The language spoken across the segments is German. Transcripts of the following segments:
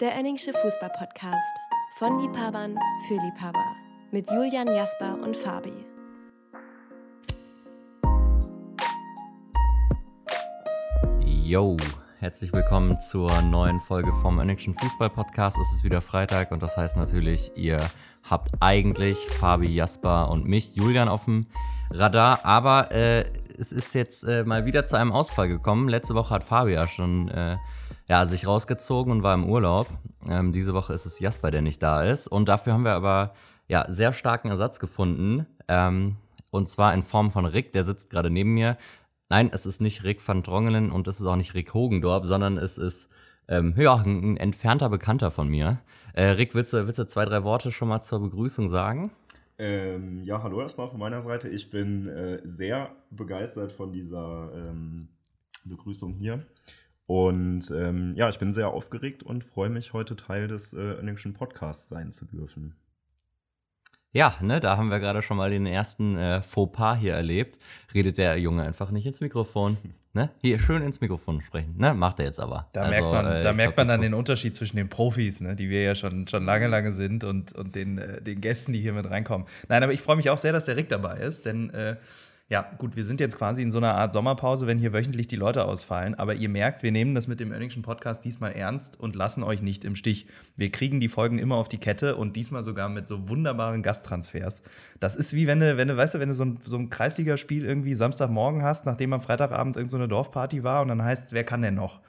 Der Enningsche Fußball-Podcast. Von Liebhabern für Liebhaber. Mit Julian Jasper und Fabi. Yo, herzlich willkommen zur neuen Folge vom Enningschen Fußball-Podcast. Es ist wieder Freitag und das heißt natürlich, ihr habt eigentlich Fabi, Jasper und mich, Julian, auf dem Radar. Aber äh, es ist jetzt äh, mal wieder zu einem Ausfall gekommen. Letzte Woche hat Fabi ja schon äh, ja, sich rausgezogen und war im Urlaub. Ähm, diese Woche ist es Jasper, der nicht da ist. Und dafür haben wir aber ja, sehr starken Ersatz gefunden. Ähm, und zwar in Form von Rick, der sitzt gerade neben mir. Nein, es ist nicht Rick van Drongelen und es ist auch nicht Rick Hogendorp, sondern es ist ähm, ja, ein, ein entfernter Bekannter von mir. Äh, Rick, willst du, willst du zwei, drei Worte schon mal zur Begrüßung sagen? Ähm, ja, hallo erstmal von meiner Seite. Ich bin äh, sehr begeistert von dieser ähm, Begrüßung hier. Und ähm, ja, ich bin sehr aufgeregt und freue mich, heute Teil des äh, Englischen Podcasts sein zu dürfen. Ja, ne, da haben wir gerade schon mal den ersten äh, Fauxpas hier erlebt. Redet der Junge einfach nicht ins Mikrofon. Ne? Hier schön ins Mikrofon sprechen. Ne? Macht er jetzt aber. Da also, merkt man, äh, da merkt glaub, man dann den Unterschied zwischen den Profis, ne, die wir ja schon, schon lange, lange sind, und, und den, äh, den Gästen, die hier mit reinkommen. Nein, aber ich freue mich auch sehr, dass der Rick dabei ist, denn äh, ja, gut, wir sind jetzt quasi in so einer Art Sommerpause, wenn hier wöchentlich die Leute ausfallen. Aber ihr merkt, wir nehmen das mit dem Earningschen Podcast diesmal ernst und lassen euch nicht im Stich. Wir kriegen die Folgen immer auf die Kette und diesmal sogar mit so wunderbaren Gasttransfers. Das ist wie wenn du, wenn du weißt du, wenn du so ein, so ein Kreisligaspiel irgendwie Samstagmorgen hast, nachdem am Freitagabend irgendeine so Dorfparty war und dann heißt es, wer kann denn noch?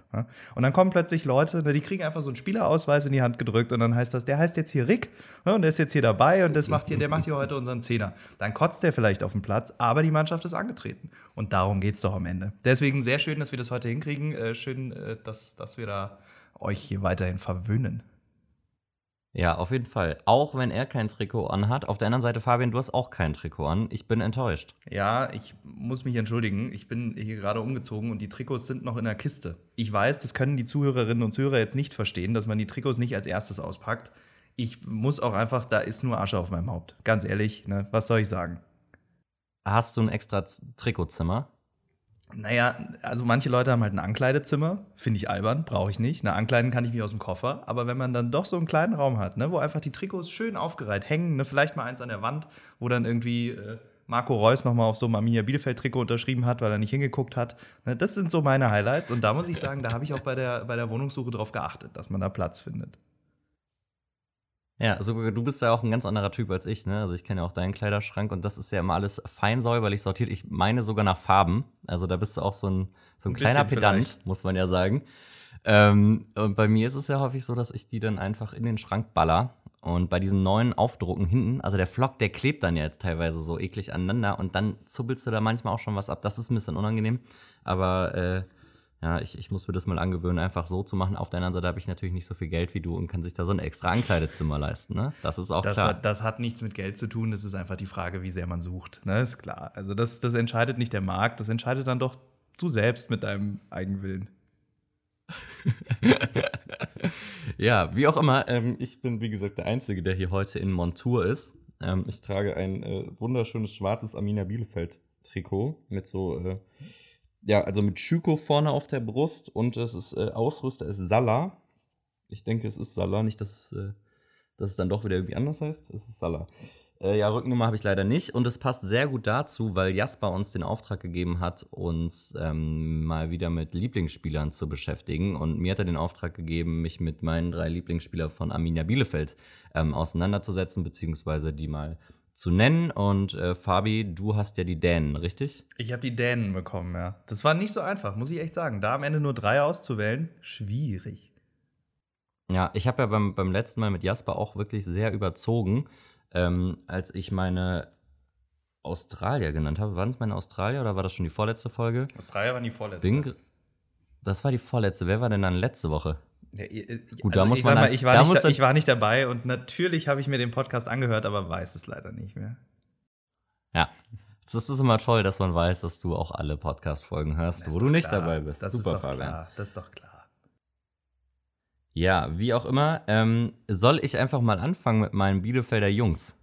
Und dann kommen plötzlich Leute, die kriegen einfach so einen Spielerausweis in die Hand gedrückt und dann heißt das, der heißt jetzt hier Rick und der ist jetzt hier dabei und das macht hier, der macht hier heute unseren Zehner. Dann kotzt der vielleicht auf dem Platz, aber die Mannschaft ist angetreten. Und darum geht es doch am Ende. Deswegen sehr schön, dass wir das heute hinkriegen. Äh, schön, äh, dass, dass wir da euch hier weiterhin verwöhnen. Ja, auf jeden Fall. Auch wenn er kein Trikot anhat. Auf der anderen Seite, Fabian, du hast auch kein Trikot an. Ich bin enttäuscht. Ja, ich muss mich entschuldigen. Ich bin hier gerade umgezogen und die Trikots sind noch in der Kiste. Ich weiß, das können die Zuhörerinnen und Zuhörer jetzt nicht verstehen, dass man die Trikots nicht als erstes auspackt. Ich muss auch einfach, da ist nur Asche auf meinem Haupt. Ganz ehrlich, ne? was soll ich sagen? Hast du ein extra Trikotzimmer? Naja, also manche Leute haben halt ein Ankleidezimmer, finde ich albern, brauche ich nicht. Na, ankleiden kann ich mich aus dem Koffer, aber wenn man dann doch so einen kleinen Raum hat, ne, wo einfach die Trikots schön aufgereiht hängen, ne, vielleicht mal eins an der Wand, wo dann irgendwie äh, Marco Reus nochmal auf so einem Arminia Bielefeld-Trikot unterschrieben hat, weil er nicht hingeguckt hat. Ne, das sind so meine Highlights und da muss ich sagen, da habe ich auch bei der, bei der Wohnungssuche drauf geachtet, dass man da Platz findet. Ja, also du bist ja auch ein ganz anderer Typ als ich, ne? Also ich kenne ja auch deinen Kleiderschrank und das ist ja immer alles fein säuberlich sortiert. Ich meine sogar nach Farben. Also da bist du auch so ein, so ein, ein kleiner Pedant, vielleicht. muss man ja sagen. Ähm, und bei mir ist es ja häufig so, dass ich die dann einfach in den Schrank baller. Und bei diesen neuen Aufdrucken hinten, also der Flock, der klebt dann ja jetzt teilweise so eklig aneinander und dann zuppelst du da manchmal auch schon was ab. Das ist ein bisschen unangenehm. Aber äh, ja, ich, ich muss mir das mal angewöhnen, einfach so zu machen. Auf der anderen Seite habe ich natürlich nicht so viel Geld wie du und kann sich da so ein extra Ankleidezimmer leisten. Ne? Das ist auch das klar. Hat, das hat nichts mit Geld zu tun. Das ist einfach die Frage, wie sehr man sucht. Ne? Ist klar. Also das, das entscheidet nicht der Markt. Das entscheidet dann doch du selbst mit deinem Eigenwillen. ja, wie auch immer. Ähm, ich bin, wie gesagt, der Einzige, der hier heute in Montur ist. Ähm, ich trage ein äh, wunderschönes schwarzes Amina Bielefeld-Trikot mit so... Äh, ja, also mit Schüko vorne auf der Brust und es ist äh, Ausrüster ist Sala. Ich denke, es ist Sala, nicht, dass, äh, dass es dann doch wieder irgendwie anders heißt. Es ist Sala. Äh, ja, Rückennummer habe ich leider nicht und es passt sehr gut dazu, weil Jasper uns den Auftrag gegeben hat, uns ähm, mal wieder mit Lieblingsspielern zu beschäftigen und mir hat er den Auftrag gegeben, mich mit meinen drei Lieblingsspielern von Arminia Bielefeld ähm, auseinanderzusetzen, beziehungsweise die mal zu nennen. Und äh, Fabi, du hast ja die Dänen, richtig? Ich habe die Dänen bekommen, ja. Das war nicht so einfach, muss ich echt sagen. Da am Ende nur drei auszuwählen, schwierig. Ja, ich habe ja beim, beim letzten Mal mit Jasper auch wirklich sehr überzogen, ähm, als ich meine Australier genannt habe. Waren es meine Australier oder war das schon die vorletzte Folge? Australier waren die vorletzte. Bin, das war die vorletzte. Wer war denn dann letzte Woche? Ja, Gut, also da muss ich man mal, ich war, da nicht, da, ich war nicht dabei und natürlich habe ich mir den Podcast angehört, aber weiß es leider nicht mehr. Ja, es ist immer toll, dass man weiß, dass du auch alle Podcast-Folgen hörst, wo du nicht klar. dabei bist. Das Super, ist doch Fabian. Klar. Das ist doch klar. Ja, wie auch immer, ähm, soll ich einfach mal anfangen mit meinen Bielefelder Jungs?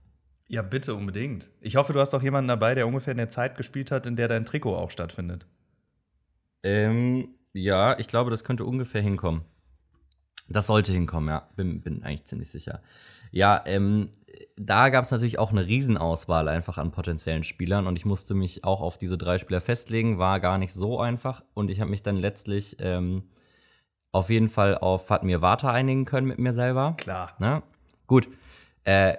Ja, bitte unbedingt. Ich hoffe, du hast auch jemanden dabei, der ungefähr in der Zeit gespielt hat, in der dein Trikot auch stattfindet. Ähm, ja, ich glaube, das könnte ungefähr hinkommen. Das sollte hinkommen, ja. Bin, bin eigentlich ziemlich sicher. Ja, ähm, da gab es natürlich auch eine Riesenauswahl einfach an potenziellen Spielern und ich musste mich auch auf diese drei Spieler festlegen, war gar nicht so einfach und ich habe mich dann letztlich ähm, auf jeden Fall auf Fatmir Vata einigen können mit mir selber. Klar. Ne? Gut. Äh,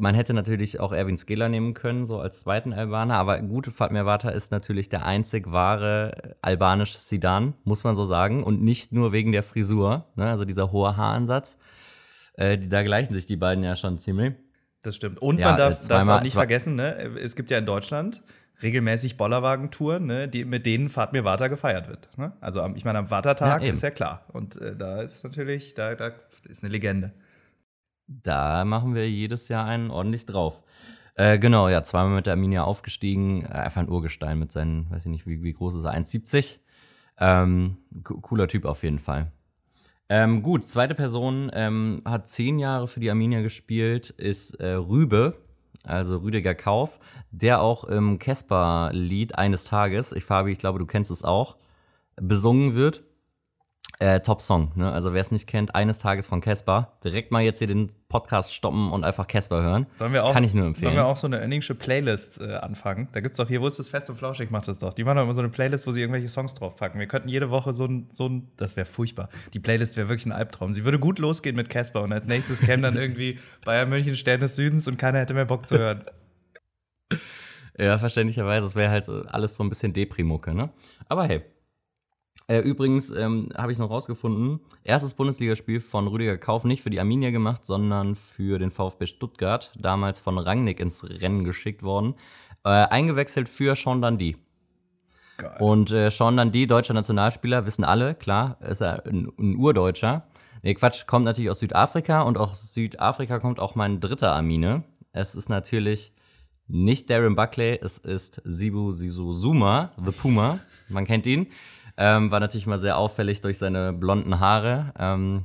man hätte natürlich auch Erwin Skela nehmen können, so als zweiten Albaner, aber gut, Fatmir Vata ist natürlich der einzig wahre albanische Sidan, muss man so sagen, und nicht nur wegen der Frisur, ne? also dieser hohe Haaransatz. Äh, da gleichen sich die beiden ja schon ziemlich. Das stimmt. Und ja, man darf, zweimal, darf auch nicht vergessen, ne? es gibt ja in Deutschland regelmäßig Bollerwagentouren, ne, die, mit denen Fahrt mir Vater gefeiert wird. Ne? Also ich meine, am Vatertag ja, ist ja klar. Und äh, da ist natürlich, da, da ist eine Legende. Da machen wir jedes Jahr einen ordentlich drauf. Äh, genau, ja, zweimal mit der Arminia aufgestiegen. Äh, einfach ein Urgestein mit seinen, weiß ich nicht, wie, wie groß ist er? 1,70. Ähm, cooler Typ auf jeden Fall. Ähm, gut, zweite Person ähm, hat zehn Jahre für die Arminia gespielt, ist äh, Rübe, also Rüdiger Kauf, der auch im Casper-Lied eines Tages, ich Fabi, ich glaube, du kennst es auch, besungen wird. Äh, Top Song, ne? Also wer es nicht kennt, eines Tages von Casper. Direkt mal jetzt hier den Podcast stoppen und einfach Casper hören. Sollen wir auch, Kann ich nur empfehlen. Sollen wir auch so eine Önningsche Playlist äh, anfangen? Da gibt es doch hier, wo ist das Fest und Flauschig macht das doch. Die machen doch immer so eine Playlist, wo sie irgendwelche Songs draufpacken. Wir könnten jede Woche so ein, so ein das wäre furchtbar. Die Playlist wäre wirklich ein Albtraum. Sie würde gut losgehen mit Casper und als nächstes käme dann irgendwie Bayern München Stern des Südens und keiner hätte mehr Bock zu hören. Ja, verständlicherweise. Es wäre halt alles so ein bisschen Deprimucke, ne? Aber hey, äh, übrigens ähm, habe ich noch rausgefunden, erstes Bundesligaspiel von Rüdiger Kauf nicht für die Arminia gemacht, sondern für den VfB Stuttgart, damals von Rangnick ins Rennen geschickt worden. Äh, eingewechselt für Sean Dundee. Geil. Und äh, Sean Dundee, deutscher Nationalspieler, wissen alle, klar, ist er ein, ein Urdeutscher. Nee, Quatsch, kommt natürlich aus Südafrika und aus Südafrika kommt auch mein dritter Armine. Es ist natürlich nicht Darren Buckley, es ist Sibu Sisu Zuma, The Puma. Man kennt ihn. Ähm, war natürlich mal sehr auffällig durch seine blonden Haare. Ähm,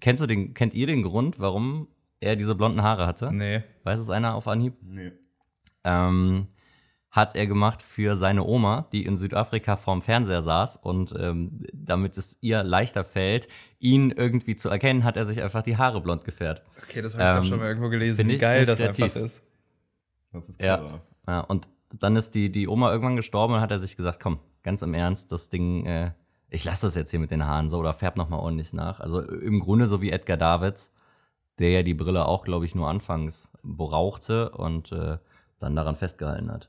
kennst du den, kennt ihr den Grund, warum er diese blonden Haare hatte? Nee. Weiß es einer auf Anhieb? Nee. Ähm, hat er gemacht für seine Oma, die in Südafrika vorm Fernseher saß und ähm, damit es ihr leichter fällt, ihn irgendwie zu erkennen, hat er sich einfach die Haare blond gefärbt. Okay, das habe ich ähm, doch schon mal irgendwo gelesen, wie geil das kreativ. einfach ist. Das ist clever. Ja, ja, und dann ist die, die Oma irgendwann gestorben und hat er sich gesagt, komm, ganz im Ernst, das Ding, äh, ich lasse das jetzt hier mit den Haaren so oder färb nochmal ordentlich nach. Also im Grunde so wie Edgar Davids, der ja die Brille auch, glaube ich, nur anfangs berauchte und äh, dann daran festgehalten hat.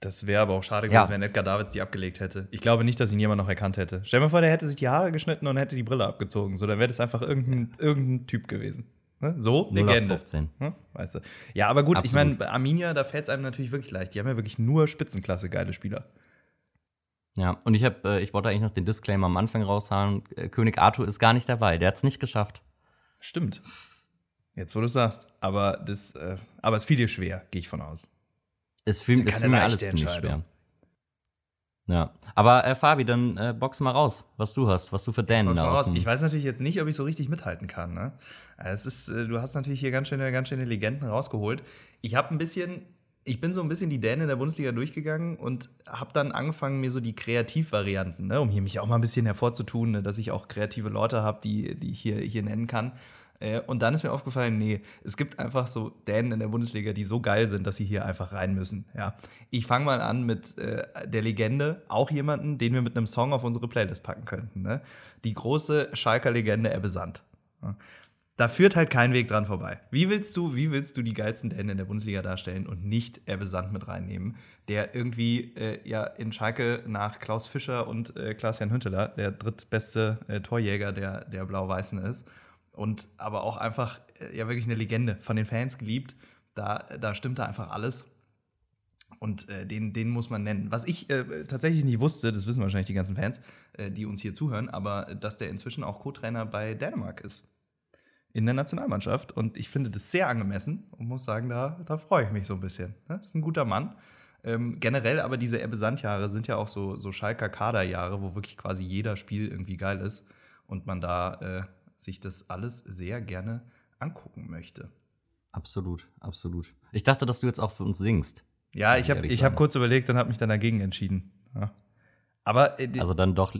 Das wäre aber auch schade gewesen, ja. wenn Edgar Davids die abgelegt hätte. Ich glaube nicht, dass ihn jemand noch erkannt hätte. Stell dir mal vor, der hätte sich die Haare geschnitten und hätte die Brille abgezogen. So, dann wäre das einfach irgendein, irgendein Typ gewesen. Ne? So, Legende. 15. Hm? Weißt du. Ja, aber gut, Absolut. ich meine, bei Arminia, da fällt es einem natürlich wirklich leicht. Die haben ja wirklich nur Spitzenklasse geile Spieler. Ja, und ich habe, äh, ich wollte eigentlich noch den Disclaimer am Anfang raushauen. Äh, König Arthur ist gar nicht dabei. Der hat es nicht geschafft. Stimmt. Jetzt, wo du sagst. Aber das, äh, aber es fiel dir schwer, gehe ich von aus. Es fiel, es fiel mir alles ziemlich schwer. Ja, aber äh, Fabi, dann äh, box mal raus, was du hast, was du für Dänen da raus. Ich weiß natürlich jetzt nicht, ob ich so richtig mithalten kann. Ne? Es ist, äh, du hast natürlich hier ganz schöne, ganz schöne Legenden rausgeholt. Ich habe ein bisschen ich bin so ein bisschen die Dänen in der Bundesliga durchgegangen und habe dann angefangen, mir so die Kreativvarianten, ne, um hier mich auch mal ein bisschen hervorzutun, ne, dass ich auch kreative Leute habe, die, die ich hier, hier nennen kann. Äh, und dann ist mir aufgefallen, nee, es gibt einfach so Dänen in der Bundesliga, die so geil sind, dass sie hier einfach rein müssen. Ja. Ich fange mal an mit äh, der Legende, auch jemanden, den wir mit einem Song auf unsere Playlist packen könnten. Ne? Die große Schalker Legende Ebbe Sand. Ja. Da führt halt kein Weg dran vorbei. Wie willst du, wie willst du die geilsten Dänen in der Bundesliga darstellen und nicht Ebbe Sand mit reinnehmen, der irgendwie äh, ja in Schalke nach Klaus Fischer und äh, Klaas-Jan Hünteler der drittbeste äh, Torjäger der, der Blau-Weißen ist und aber auch einfach äh, ja wirklich eine Legende, von den Fans geliebt. Da, da stimmt da einfach alles. Und äh, den, den muss man nennen. Was ich äh, tatsächlich nicht wusste, das wissen wahrscheinlich die ganzen Fans, äh, die uns hier zuhören, aber dass der inzwischen auch Co-Trainer bei Dänemark ist in der Nationalmannschaft. Und ich finde das sehr angemessen und muss sagen, da, da freue ich mich so ein bisschen. Das ne? ist ein guter Mann. Ähm, generell aber diese Ebbe Sand-Jahre sind ja auch so, so Schalker Kaderjahre, wo wirklich quasi jeder Spiel irgendwie geil ist und man da äh, sich das alles sehr gerne angucken möchte. Absolut, absolut. Ich dachte, dass du jetzt auch für uns singst. Ja, ich habe hab kurz überlegt und habe mich dann dagegen entschieden. Ja. Aber äh, also dann doch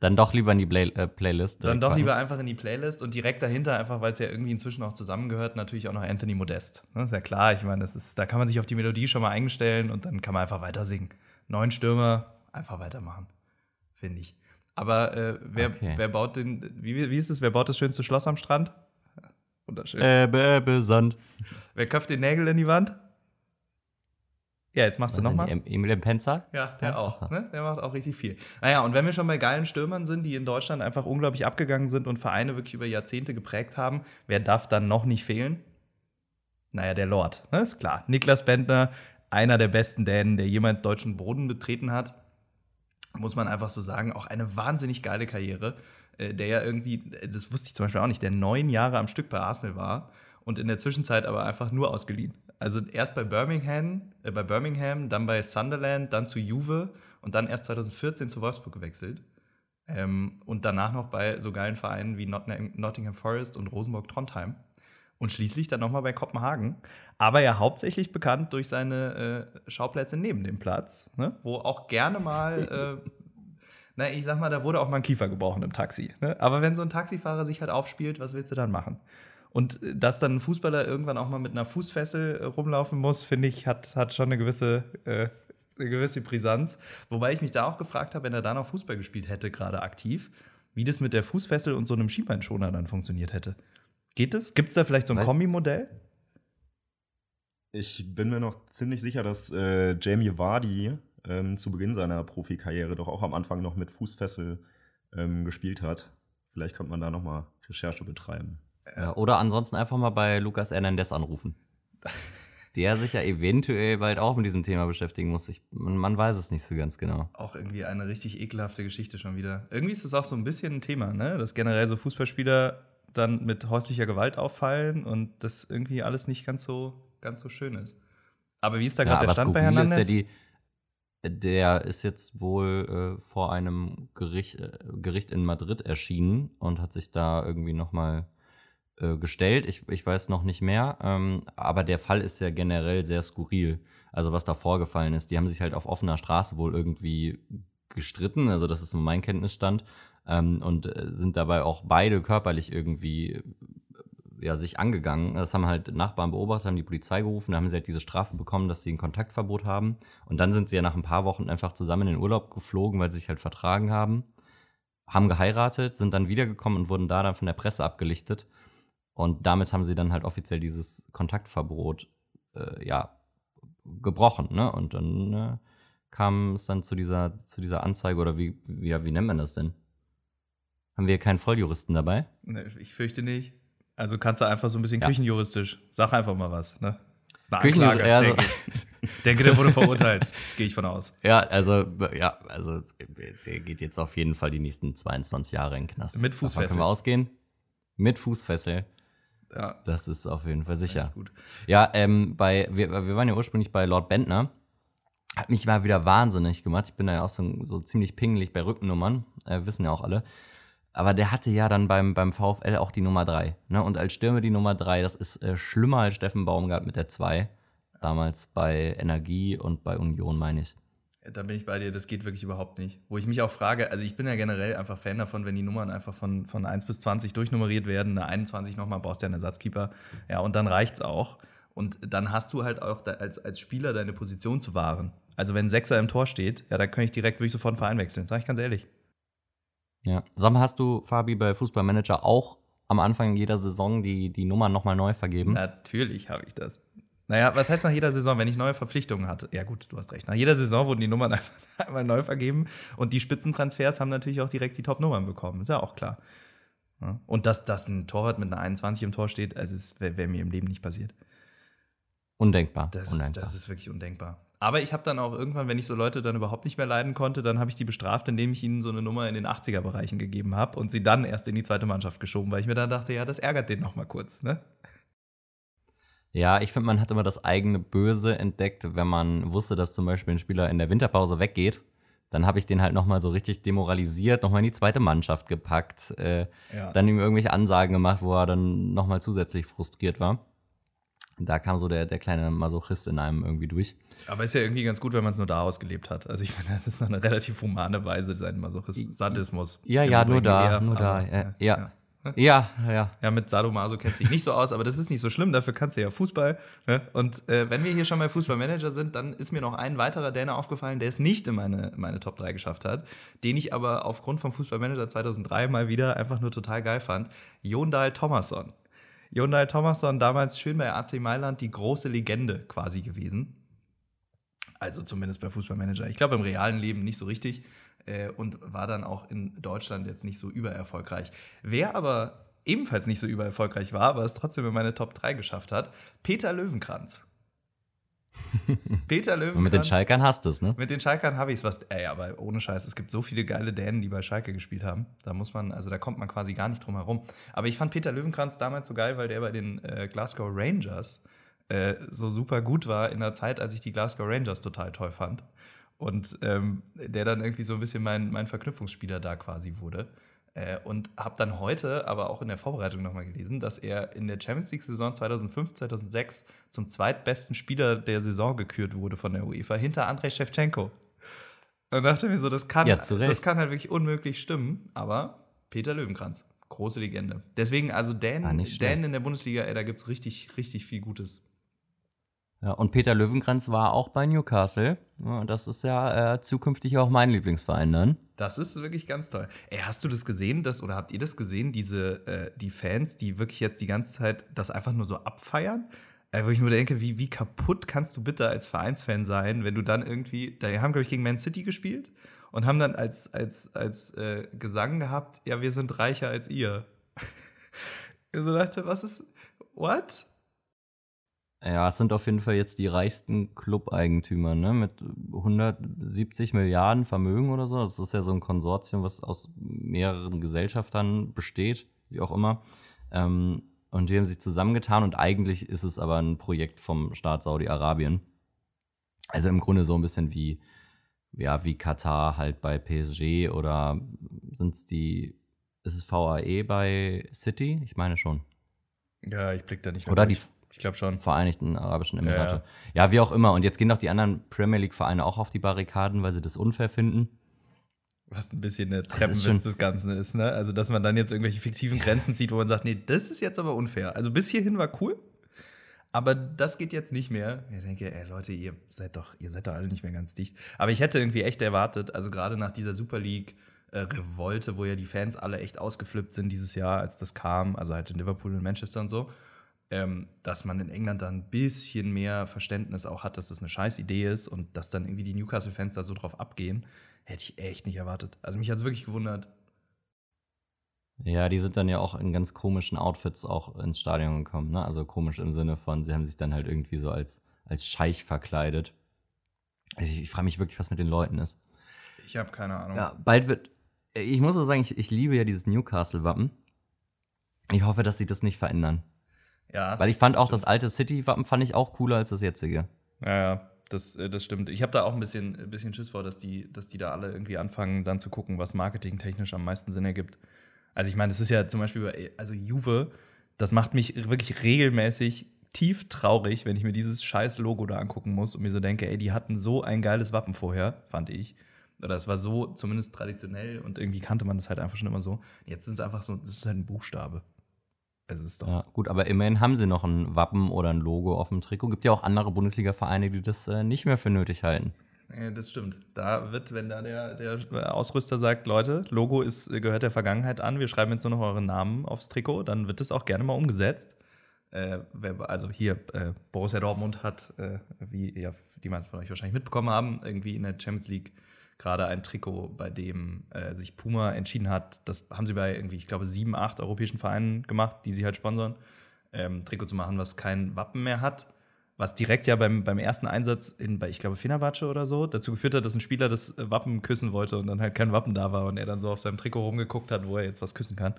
Dann doch lieber in die Play äh, Playlist. Dann doch packen. lieber einfach in die Playlist und direkt dahinter, einfach weil es ja irgendwie inzwischen auch zusammengehört, natürlich auch noch Anthony Modest. Ne, ist ja klar, ich meine, das ist, da kann man sich auf die Melodie schon mal einstellen und dann kann man einfach weiter singen. Neun Stürmer, einfach weitermachen, finde ich. Aber äh, wer, Okay. wer baut den, wie, wie ist es, wer baut das schönste Schloss am Strand? Wunderschön. Ebbe, Ebbe, Sand. wer köpft den Nägel in die Wand? Ja, jetzt machst du nochmal. Em- Emil Penzer? Ja, der Ja, auch. Ne? Der macht auch richtig viel. Naja, und wenn wir schon bei geilen Stürmern sind, die in Deutschland einfach unglaublich abgegangen sind und Vereine wirklich über Jahrzehnte geprägt haben, wer darf dann noch nicht fehlen? Naja, der Lord, ne? ist klar. Niklas Bentner, einer der besten Dänen, der jemals deutschen Boden betreten hat. Muss man einfach so sagen, auch eine wahnsinnig geile Karriere, äh, der ja irgendwie, das wusste ich zum Beispiel auch nicht, der neun Jahre am Stück bei Arsenal war und in der Zwischenzeit aber einfach nur ausgeliehen. Also erst bei Birmingham, äh, bei Birmingham, dann bei Sunderland, dann zu Juve und dann erst 2014 zu Wolfsburg gewechselt. Ähm, und danach noch bei so geilen Vereinen wie Nottingham Forest und Rosenborg Trondheim. Und schließlich dann nochmal bei Kopenhagen. Aber ja hauptsächlich bekannt durch seine äh, Schauplätze neben dem Platz, ne? wo auch gerne mal, äh, na, ich sag mal, da wurde auch mal ein Kiefer gebrochen im Taxi. Ne? Aber wenn so ein Taxifahrer sich halt aufspielt, was willst du dann machen? Und äh, dass dann ein Fußballer irgendwann auch mal mit einer Fußfessel äh, rumlaufen muss, finde ich, hat, hat schon eine gewisse, äh, eine gewisse Brisanz. Wobei ich mich da auch gefragt habe, wenn er da noch Fußball gespielt hätte, gerade aktiv, wie das mit der Fußfessel und so einem Schienbeinschoner dann funktioniert hätte. Geht es? Gibt es da vielleicht so ein Kombimodell? Ich bin mir noch ziemlich sicher, dass äh, Jamie Vardy ähm, zu Beginn seiner Profikarriere doch auch am Anfang noch mit Fußfessel ähm, gespielt hat. Vielleicht könnte man da noch mal Recherche betreiben. Ja, oder ansonsten einfach mal bei Lukas Hernandez anrufen. Der sich ja eventuell bald auch mit diesem Thema beschäftigen muss. Ich, man, man weiß es nicht so ganz genau. Auch irgendwie eine richtig ekelhafte Geschichte schon wieder. Irgendwie ist das auch so ein bisschen ein Thema, ne? Dass generell so Fußballspieler dann mit häuslicher Gewalt auffallen und das irgendwie alles nicht ganz so, ganz so schön ist. Aber wie ist da Ja, gerade der Stand bei skurril ist Hernandez? ja die, der ist jetzt wohl äh, vor einem Gericht, äh, Gericht in Madrid erschienen und hat sich da irgendwie nochmal äh, gestellt. Ich, ich weiß noch nicht mehr, ähm, aber der Fall ist ja generell sehr skurril. Also was da vorgefallen ist, die haben sich halt auf offener Straße wohl irgendwie gestritten, also das ist so mein Kenntnisstand, ähm, und äh, sind dabei auch beide körperlich irgendwie äh, ja, sich angegangen. Das haben halt Nachbarn beobachtet, haben die Polizei gerufen, da haben sie halt diese Strafe bekommen, dass sie ein Kontaktverbot haben. Und dann sind sie ja nach ein paar Wochen einfach zusammen in den Urlaub geflogen, weil sie sich halt vertragen haben, haben geheiratet, sind dann wiedergekommen und wurden da dann von der Presse abgelichtet. Und damit haben sie dann halt offiziell dieses Kontaktverbot, äh, ja, gebrochen, ne? Und dann äh, kam es dann zu dieser, zu dieser Anzeige oder wie, wie, wie nennt man das denn? Haben wir keinen Volljuristen dabei? Ne, ich fürchte nicht. Also kannst du einfach so ein bisschen Ja. küchenjuristisch. Sag einfach mal was, ne? Ist eine Küchenjur- Anklage, ja, denke ich. denke, der wurde verurteilt. Gehe ich von aus. Ja, also, ja, also, der geht jetzt auf jeden Fall die nächsten 22 Jahre in den Knast. Mit Davon Fußfessel. Können wir ausgehen? Mit Fußfessel. Ja, Das ist auf jeden Fall sicher. Ja, ähm, bei, wir, wir waren ja ursprünglich bei Lord Bentner. Hat mich mal wieder wahnsinnig gemacht. Ich bin da ja auch so, so ziemlich pingelig bei Rückennummern. Äh, wissen ja auch alle. Aber der hatte ja dann beim, beim VfL auch die Nummer 3. Ne? Und als Stürmer die Nummer 3, das ist äh, schlimmer als Steffen Baumgart mit der 2. Damals bei Energie und bei Union, meine ich. Da bin ich bei dir, das geht wirklich überhaupt nicht. Wo ich mich auch frage, also ich bin ja generell einfach Fan davon, wenn die Nummern einfach von, von 1 bis 20 durchnummeriert werden, eine 21 nochmal, brauchst du ja einen Ersatzkeeper. Ja, und dann reicht's auch. Und dann hast du halt auch als, als Spieler deine Position zu wahren. Also wenn ein Sechser im Tor steht, ja, dann kann ich direkt wirklich sofort einen Verein wechseln, sag ich ganz ehrlich. Ja. Sag mal, hast du, Fabi, bei Fußballmanager auch am Anfang jeder Saison die, die Nummern nochmal neu vergeben? Natürlich habe ich das. Naja, was heißt nach jeder Saison, wenn ich neue Verpflichtungen hatte? Ja, gut, du hast recht. Nach jeder Saison wurden die Nummern einfach einmal neu vergeben und die Spitzentransfers haben natürlich auch direkt die Top-Nummern bekommen. Ist ja auch klar. Ja. Und dass, dass ein Torwart mit einer 21 im Tor steht, also es wäre wär mir im Leben nicht passiert. Undenkbar. Das, ist, Undenkbar. das ist wirklich undenkbar. Aber ich habe dann auch irgendwann, wenn ich so Leute dann überhaupt nicht mehr leiden konnte, dann habe ich die bestraft, indem ich ihnen so eine Nummer in den 80er-Bereichen gegeben habe und sie dann erst in die zweite Mannschaft geschoben, weil ich mir dann dachte, ja, das ärgert den noch mal kurz, ne? Ja, ich finde, man hat immer das eigene Böse entdeckt, wenn man wusste, dass zum Beispiel ein Spieler in der Winterpause weggeht. Dann habe ich den halt nochmal so richtig demoralisiert, nochmal in die zweite Mannschaft gepackt, äh, Ja. dann ihm irgendwelche Ansagen gemacht, wo er dann nochmal zusätzlich frustriert war. Da kam so der, der kleine Masochist in einem irgendwie durch. Aber ist ja irgendwie ganz gut, wenn man es nur da ausgelebt hat. Also ich finde, das ist noch eine relativ humane Weise, seinen Masochismus. Ja, ja, nur da, nur da. Ja, ja. Ja, ja. Ja, mit Sadomaso kennt sich nicht so aus, aber das ist nicht so schlimm, dafür kannst du ja Fußball. Ne? Und äh, wenn wir hier schon bei Fußballmanager sind, dann ist mir noch ein weiterer Däne aufgefallen, der es nicht in meine, meine Top 3 geschafft hat, den ich aber aufgrund vom Fußballmanager 2003 mal wieder einfach nur total geil fand. Jondal Thomasson. Jondal Thomasson, damals schön bei AC Mailand, die große Legende quasi gewesen. Also zumindest bei Fußballmanager. Ich glaube im realen Leben nicht so richtig äh, und war dann auch in Deutschland jetzt nicht so übererfolgreich. Wer aber ebenfalls nicht so übererfolgreich war, aber es trotzdem in meine Top 3 geschafft hat, Peter Löwenkranz. Peter Löwenkranz. Und mit den Schalkern hast du es, ne? Mit den Schalkern habe ich es was. Ey, aber ohne Scheiß, es gibt so viele geile Dänen, die bei Schalke gespielt haben. Da muss man, also da kommt man quasi gar nicht drum herum. Aber ich fand Peter Löwenkranz damals so geil, weil der bei den äh, Glasgow Rangers äh, so super gut war in der Zeit, als ich die Glasgow Rangers total toll fand. Und ähm, der dann irgendwie so ein bisschen mein, mein Verknüpfungsspieler da quasi wurde. Äh, und habe dann heute, aber auch in der Vorbereitung nochmal gelesen, dass er in der Champions League-Saison 2005, 2006 zum zweitbesten Spieler der Saison gekürt wurde von der UEFA, hinter Andrei Shevchenko. Und dachte mir so, das kann, ja, das kann halt wirklich unmöglich stimmen, aber Peter Löwenkranz, große Legende. Deswegen, also Dan, ah, Dan in der Bundesliga, ey, da gibt es richtig, richtig viel Gutes. Ja, und Peter Löwenkranz war auch bei Newcastle. das ist ja äh, zukünftig auch mein Lieblingsverein dann. Das ist wirklich ganz toll. Ey, hast du das gesehen, das, oder habt ihr das gesehen, diese, äh, die Fans, die wirklich jetzt die ganze Zeit das einfach nur so abfeiern? Äh, wo ich mir denke, wie, wie kaputt kannst du bitte als Vereinsfan sein, wenn du dann irgendwie, da haben, glaube ich, gegen Man City gespielt und haben dann als, als, als äh, Gesang gehabt, ja, wir sind reicher als ihr. ich so dachte, was ist, what? Ja, es sind auf jeden Fall jetzt die reichsten Club-Eigentümer, ne? Mit 170 Milliarden Vermögen oder so. Das ist ja so ein Konsortium, was aus mehreren Gesellschaftern besteht, wie auch immer. Ähm, und die haben sich zusammengetan und eigentlich ist es aber ein Projekt vom Staat Saudi-Arabien. Also im Grunde so ein bisschen wie, ja, wie Katar halt bei PSG oder sind es die, ist es VAE bei City? Ich meine schon. Ja, ich blick da nicht mehr Oder durch. die ich glaube schon. Vereinigten Arabischen Emirate. Ja, ja. ja, wie auch immer. Und jetzt gehen doch die anderen Premier League-Vereine auch auf die Barrikaden, weil sie das unfair finden. Was ein bisschen der Treppenwitz des Ganzen ist, ne? Also, dass man dann jetzt irgendwelche fiktiven Grenzen zieht, wo man sagt, nee, das ist jetzt aber unfair. Also, bis hierhin war cool, aber das geht jetzt nicht mehr. Ich denke, ey, Leute, ihr seid doch, ihr seid doch alle nicht mehr ganz dicht. Aber ich hätte irgendwie echt erwartet, also gerade nach dieser Super League, äh, Revolte, wo ja die Fans alle echt ausgeflippt sind dieses Jahr, als das kam, also halt in Liverpool und Manchester und so ähm, dass man in England da ein bisschen mehr Verständnis auch hat, dass das eine scheiß Idee ist und dass dann irgendwie die Newcastle-Fans da so drauf abgehen, hätte ich echt nicht erwartet. Also mich hat es wirklich gewundert. Ja, die sind dann ja auch in ganz komischen Outfits auch ins Stadion gekommen, ne? Also komisch im Sinne von, sie haben sich dann halt irgendwie so als, als Scheich verkleidet. Also ich, ich frage mich wirklich, was mit den Leuten ist. Ich habe keine Ahnung. Ja, bald wird. Ich muss auch sagen, ich, ich liebe ja dieses Newcastle-Wappen. Ich hoffe, dass sie das nicht verändern. Ja. Weil ich fand auch stimmt. das alte City-Wappen fand ich auch cooler als das jetzige. Ja, ja, das, äh, das stimmt. Ich habe da auch ein bisschen, ein bisschen Schiss vor, dass die, dass die da alle irgendwie anfangen, dann zu gucken, was marketingtechnisch am meisten Sinn ergibt. Also ich meine, das ist ja zum Beispiel, also Juve, das macht mich wirklich regelmäßig tief traurig, wenn ich mir dieses scheiß Logo da angucken muss und mir so denke, ey, die hatten so ein geiles Wappen vorher, fand ich. Oder es war so zumindest traditionell und irgendwie kannte man das halt einfach schon immer so. Jetzt sind es einfach so, das ist halt ein Buchstabe. Es ist doch. Ja, gut, aber immerhin haben sie noch ein Wappen oder ein Logo auf dem Trikot. Gibt ja auch andere Bundesliga-Vereine, die das äh, nicht mehr für nötig halten. Ja, das stimmt. Da wird, wenn da der, der Ausrüster sagt, Leute, Logo ist, gehört der Vergangenheit an, wir schreiben jetzt nur noch euren Namen aufs Trikot, dann wird das auch gerne mal umgesetzt. Äh, also hier, äh, Borussia Dortmund hat, äh, wie ja, die meisten von euch wahrscheinlich mitbekommen haben, irgendwie in der Champions League gerade ein Trikot, bei dem äh, sich Puma entschieden hat, das haben sie bei irgendwie, ich glaube, sieben, acht europäischen Vereinen gemacht, die sie halt sponsern, ähm, Trikot zu machen, was kein Wappen mehr hat. Was direkt ja beim, beim ersten Einsatz in, bei, ich glaube, Fenerbahce oder so, dazu geführt hat, dass ein Spieler das Wappen küssen wollte und dann halt kein Wappen da war und er dann so auf seinem Trikot rumgeguckt hat, wo er jetzt was küssen kann.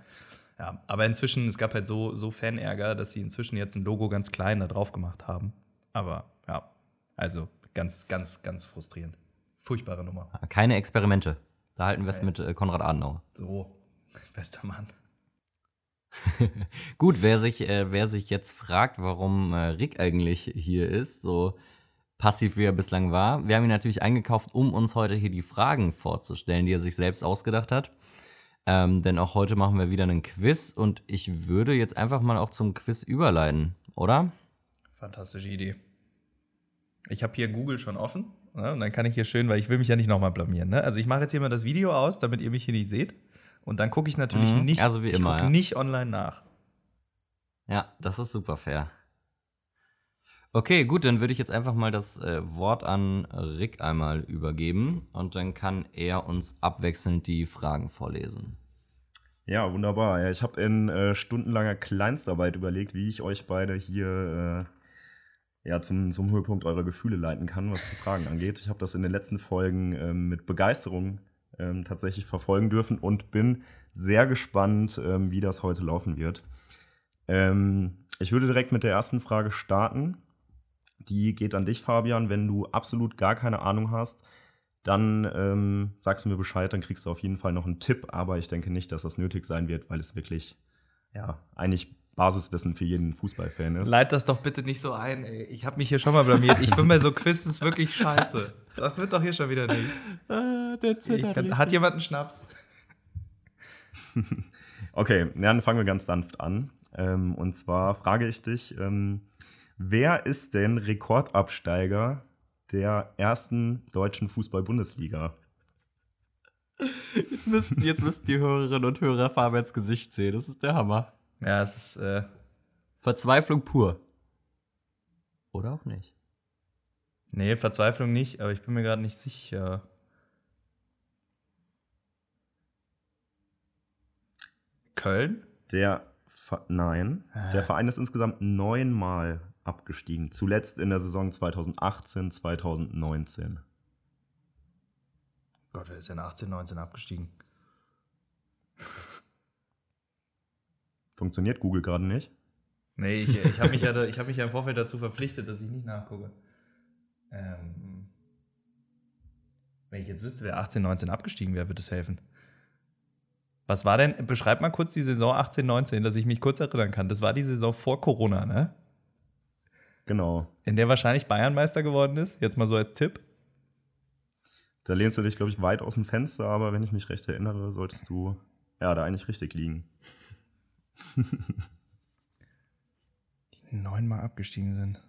Ja, aber inzwischen, es gab halt so, so Fanärger, dass sie inzwischen jetzt ein Logo ganz klein da drauf gemacht haben. Aber ja, also ganz, ganz, ganz frustrierend. Furchtbare Nummer. Keine Experimente. Da halten wir es mit äh, Konrad Adenauer. So, bester Mann. Gut, wer sich, äh, wer sich jetzt fragt, warum äh, Rick eigentlich hier ist, so passiv wie er bislang war, wir haben ihn natürlich eingekauft, um uns heute hier die Fragen vorzustellen, die er sich selbst ausgedacht hat. Ähm, denn auch heute machen wir wieder einen Quiz und ich würde jetzt einfach mal auch zum Quiz überleiten, oder? Fantastische Idee. Ich habe hier Google schon offen ne? und dann kann ich hier schön, weil ich will mich ja nicht nochmal blamieren. Ne? Also ich mache jetzt hier mal das Video aus, damit ihr mich hier nicht seht. Und dann gucke ich natürlich Mhm, nicht, also wie ich immer, ja. nicht online nach. Ja, das ist super fair. Okay, gut, dann würde ich jetzt einfach mal das äh, Wort an Rick einmal übergeben und dann kann er uns abwechselnd die Fragen vorlesen. Ja, wunderbar. Ja, ich habe in äh, stundenlanger Kleinstarbeit überlegt, wie ich euch beide hier äh, ja, zum, zum Höhepunkt eurer Gefühle leiten kann, was die Fragen angeht. Ich habe das in den letzten Folgen ähm, mit Begeisterung ähm, tatsächlich verfolgen dürfen und bin sehr gespannt, ähm, wie das heute laufen wird. Ähm, ich würde direkt mit der ersten Frage starten. Die geht an dich, Fabian. Wenn du absolut gar keine Ahnung hast, dann ähm, sagst du mir Bescheid, dann kriegst du auf jeden Fall noch einen Tipp, aber ich denke nicht, dass das nötig sein wird, weil es wirklich, ja, eigentlich Basiswissen für jeden Fußballfan ist. Leit das doch bitte nicht so ein, ey. Ich habe mich hier schon mal blamiert. Ich bin bei so Quizzes wirklich scheiße. Das wird doch hier schon wieder nichts. der Ich kann, hat jemand einen Schnaps? Okay, dann fangen wir ganz sanft an. Ähm, und zwar frage ich dich, ähm, wer ist denn Rekordabsteiger der ersten deutschen Fußball-Bundesliga? Jetzt müssten, jetzt müssten die Hörerinnen und Hörer Fabians Gesicht sehen. Das ist der Hammer. Ja, es ist. Äh, Verzweiflung pur. Oder auch nicht. nee, Verzweiflung nicht, aber ich bin mir gerade nicht sicher. Köln? Der Ver Nein, der Verein ist insgesamt neunmal abgestiegen. Zuletzt in der Saison 2018, 2019. Gott, wer ist denn 18, 19 abgestiegen? Funktioniert Google gerade nicht? Nee, ich, ich habe mich, ja ich hab mich ja im Vorfeld dazu verpflichtet, dass ich nicht nachgucke. Ähm, wenn ich jetzt wüsste, wer 18, 19 abgestiegen wäre, würde es helfen. Was war denn, beschreib mal kurz die Saison 18, 19, dass ich mich kurz erinnern kann. Das war die Saison vor Corona, ne? Genau. In der wahrscheinlich Bayern Meister geworden ist. Jetzt mal so als Tipp. Da lehnst du dich, glaube ich, weit aus dem Fenster, aber wenn ich mich recht erinnere, solltest du ja da eigentlich richtig liegen. Die neunmal abgestiegen sind.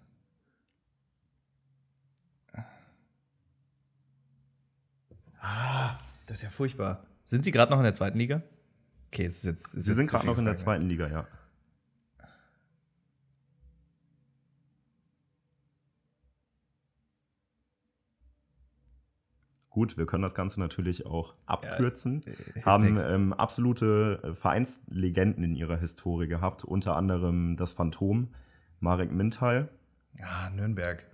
Ah, das ist ja furchtbar. Sind sie gerade noch in der zweiten Liga? Okay, es ist jetzt. Ist Sie jetzt sind gerade noch in der zweiten Liga, ja. Gut, wir können das Ganze natürlich auch abkürzen. hilft haben nix. ähm, absolute äh, Vereinslegenden in ihrer Historie gehabt, unter anderem das Phantom, Marek Mintal. Ah, Nürnberg.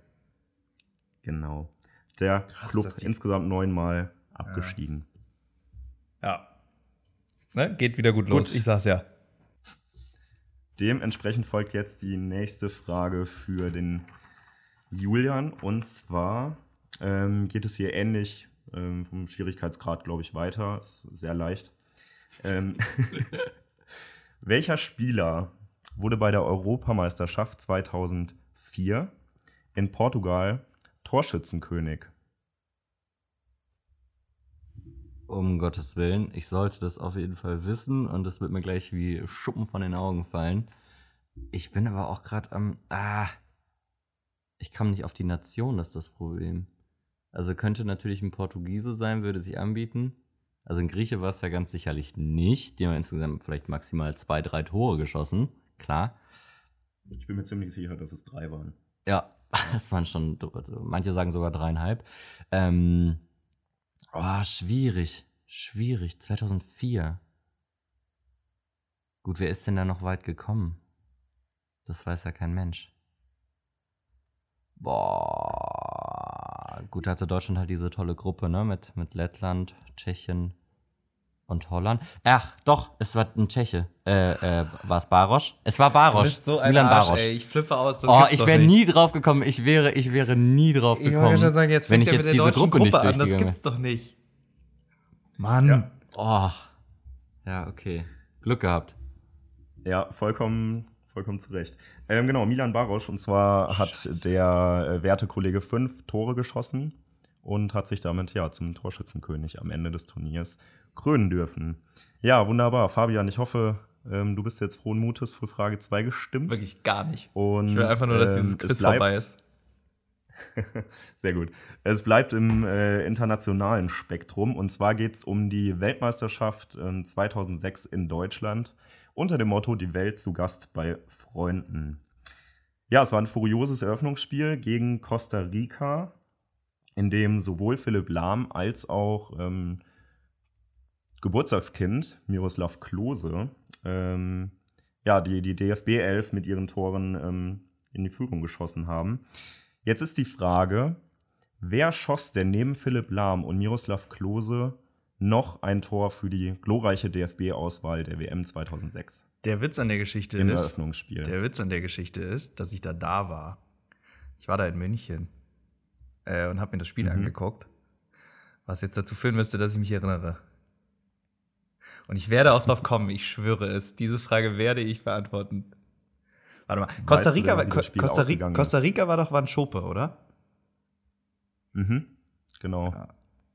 Genau. Der Krass, Club insgesamt neunmal abgestiegen. Ja. Ne? Geht wieder gut los. Gut. Ich sag's ja. Dementsprechend folgt jetzt die nächste Frage für den Julian. Und zwar ähm, geht es hier ähnlich ähm, vom Schwierigkeitsgrad, glaube ich, weiter. Ist sehr leicht. Ähm, welcher Spieler wurde bei der Europameisterschaft 2004 in Portugal Torschützenkönig? Um Gottes Willen, ich sollte das auf jeden Fall wissen und das wird mir gleich wie Schuppen von den Augen fallen. Ich bin aber auch gerade am. Ah. Ich komme nicht auf die Nation, das ist das Problem. Also könnte natürlich ein Portugiese sein, würde sich anbieten. Also ein Grieche war es ja ganz sicherlich nicht. Die haben insgesamt vielleicht maximal zwei, drei Tore geschossen. Klar. Ich bin mir ziemlich sicher, dass es drei waren. Ja, das waren schon, also manche sagen sogar dreieinhalb. Ähm, oh, schwierig, schwierig. 2004. Gut, wer ist denn da noch weit gekommen? Das weiß ja kein Mensch. Boah, gut, hatte Deutschland halt diese tolle Gruppe, ne, mit, mit Lettland, Tschechien und Holland. Ach, doch, es war ein Tscheche. Äh, äh, war es Barosch? Es war Barosch. Du bist so ein Milan Arsch, Barosch. ey. Ich flippe aus. das Oh, ich wäre nie drauf gekommen. Ich wäre, ich wäre nie drauf Ich wollte gekommen. ja schon sagen, jetzt wenn fängt ich er jetzt mit der diese deutschen Gruppe Gruppe nicht an. Das gibt's doch nicht. Mann. Ja. Oh. Ja, okay. Glück gehabt. Ja, vollkommen, vollkommen zu Recht. Ähm, genau, Milan Barosch. Und zwar hat Scheiße. der äh, Wertekollege fünf Tore geschossen und hat sich damit ja zum Torschützenkönig am Ende des Turniers krönen dürfen. Ja, wunderbar. Fabian, ich hoffe, ähm, du bist jetzt frohen Mutes für Frage 2 gestimmt. Wirklich gar nicht. Und, Ich will einfach nur, dass ähm, dieses es Quiz vorbei ist. Sehr gut. Es bleibt im äh, internationalen Spektrum und zwar geht es um die Weltmeisterschaft ähm, 2006 in Deutschland unter dem Motto Die Welt zu Gast bei Freunden. Ja, es war ein furioses Eröffnungsspiel gegen Costa Rica, in dem sowohl Philipp Lahm als auch ähm, Geburtstagskind Miroslav Klose ähm, ja, die, die DFB 11 mit ihren Toren ähm, in die Führung geschossen haben. Jetzt ist die Frage, wer schoss denn neben Philipp Lahm und Miroslav Klose noch ein Tor für die glorreiche DFB-Auswahl der WM 2006 Der Witz an der Geschichte im ist, Eröffnungsspiel? der Witz an der Geschichte ist, dass ich da da war. Ich war da in München äh, und habe mir das Spiel Mhm. angeguckt, was jetzt dazu führen müsste, dass ich mich erinnere. Und ich werde auch drauf kommen, ich schwöre es. Diese Frage werde ich beantworten. Warte mal, Costa du Rica, denn, war, Costa, Rica? Costa Rica war doch ein Schope, oder? Mhm, genau. Ja.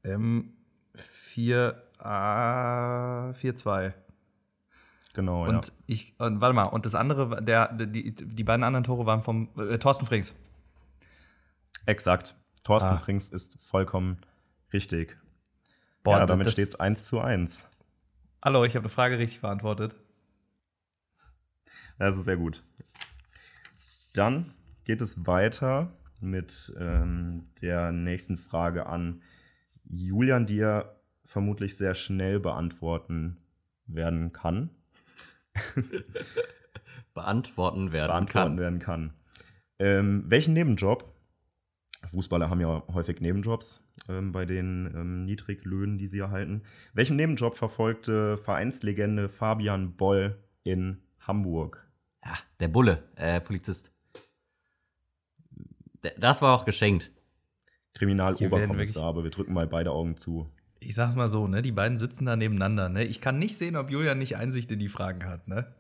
Ähm, 4, ah, 4-2. Genau, Und ja. ich, und warte mal, und das andere, der, die, die beiden anderen Tore waren vom äh, Thorsten Frings. Exakt. Thorsten Ah. Frings ist vollkommen richtig. Boah, ja, damit steht es 1 zu 1. Hallo, ich habe eine Frage richtig beantwortet. Das ist sehr gut. Dann geht es weiter mit ähm, der nächsten Frage an Julian, die er vermutlich sehr schnell beantworten werden kann. Beantworten werden beantworten kann. werden kann. Ähm, welchen Nebenjob? Fußballer haben ja häufig Nebenjobs ähm, bei den ähm, Niedriglöhnen, die sie erhalten. Welchen Nebenjob verfolgte Vereinslegende Fabian Boll in Hamburg? Ja, der Bulle, äh, Polizist. D- Das war auch geschenkt. Kriminaloberkommissar, aber wir drücken mal beide Augen zu. Ich sag's mal so, ne? Die beiden sitzen da nebeneinander, ne? Ich kann nicht sehen, ob Julian nicht Einsicht in die Fragen hat, ne?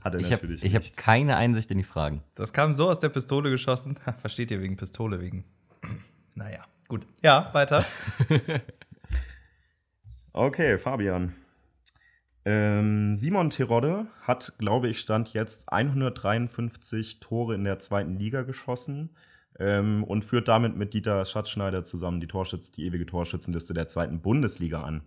Hat er Ich habe natürlich ich hab nicht. keine Einsicht in die Fragen. Das kam so aus der Pistole geschossen. Versteht ihr wegen Pistole wegen. naja, gut. Ja, weiter. Okay, Fabian. Ähm, Simon Terodde hat, glaube ich, stand jetzt 153 Tore in der zweiten Liga geschossen ähm, und führt damit mit Dieter Schatzschneider zusammen die, Torschütz, die ewige Torschützenliste der zweiten Bundesliga an.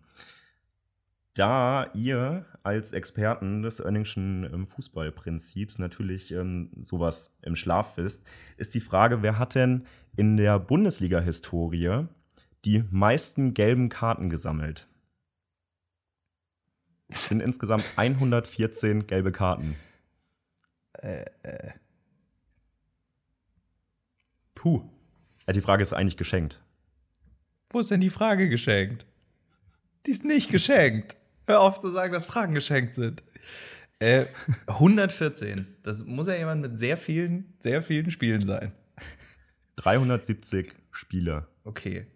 Da ihr als Experten des Önningschen ähm, Fußballprinzips natürlich ähm, sowas im Schlaf wisst, ist die Frage, wer hat denn in der Bundesliga-Historie die meisten gelben Karten gesammelt? Es sind insgesamt 114 gelbe Karten. Puh. Ja, die Frage ist eigentlich geschenkt. Wo ist denn die Frage geschenkt? Die ist nicht geschenkt. Hör auf zu sagen, dass Fragen geschenkt sind. Äh, 114. Das muss ja jemand mit sehr vielen, sehr vielen Spielen sein. 370 Spiele. Okay.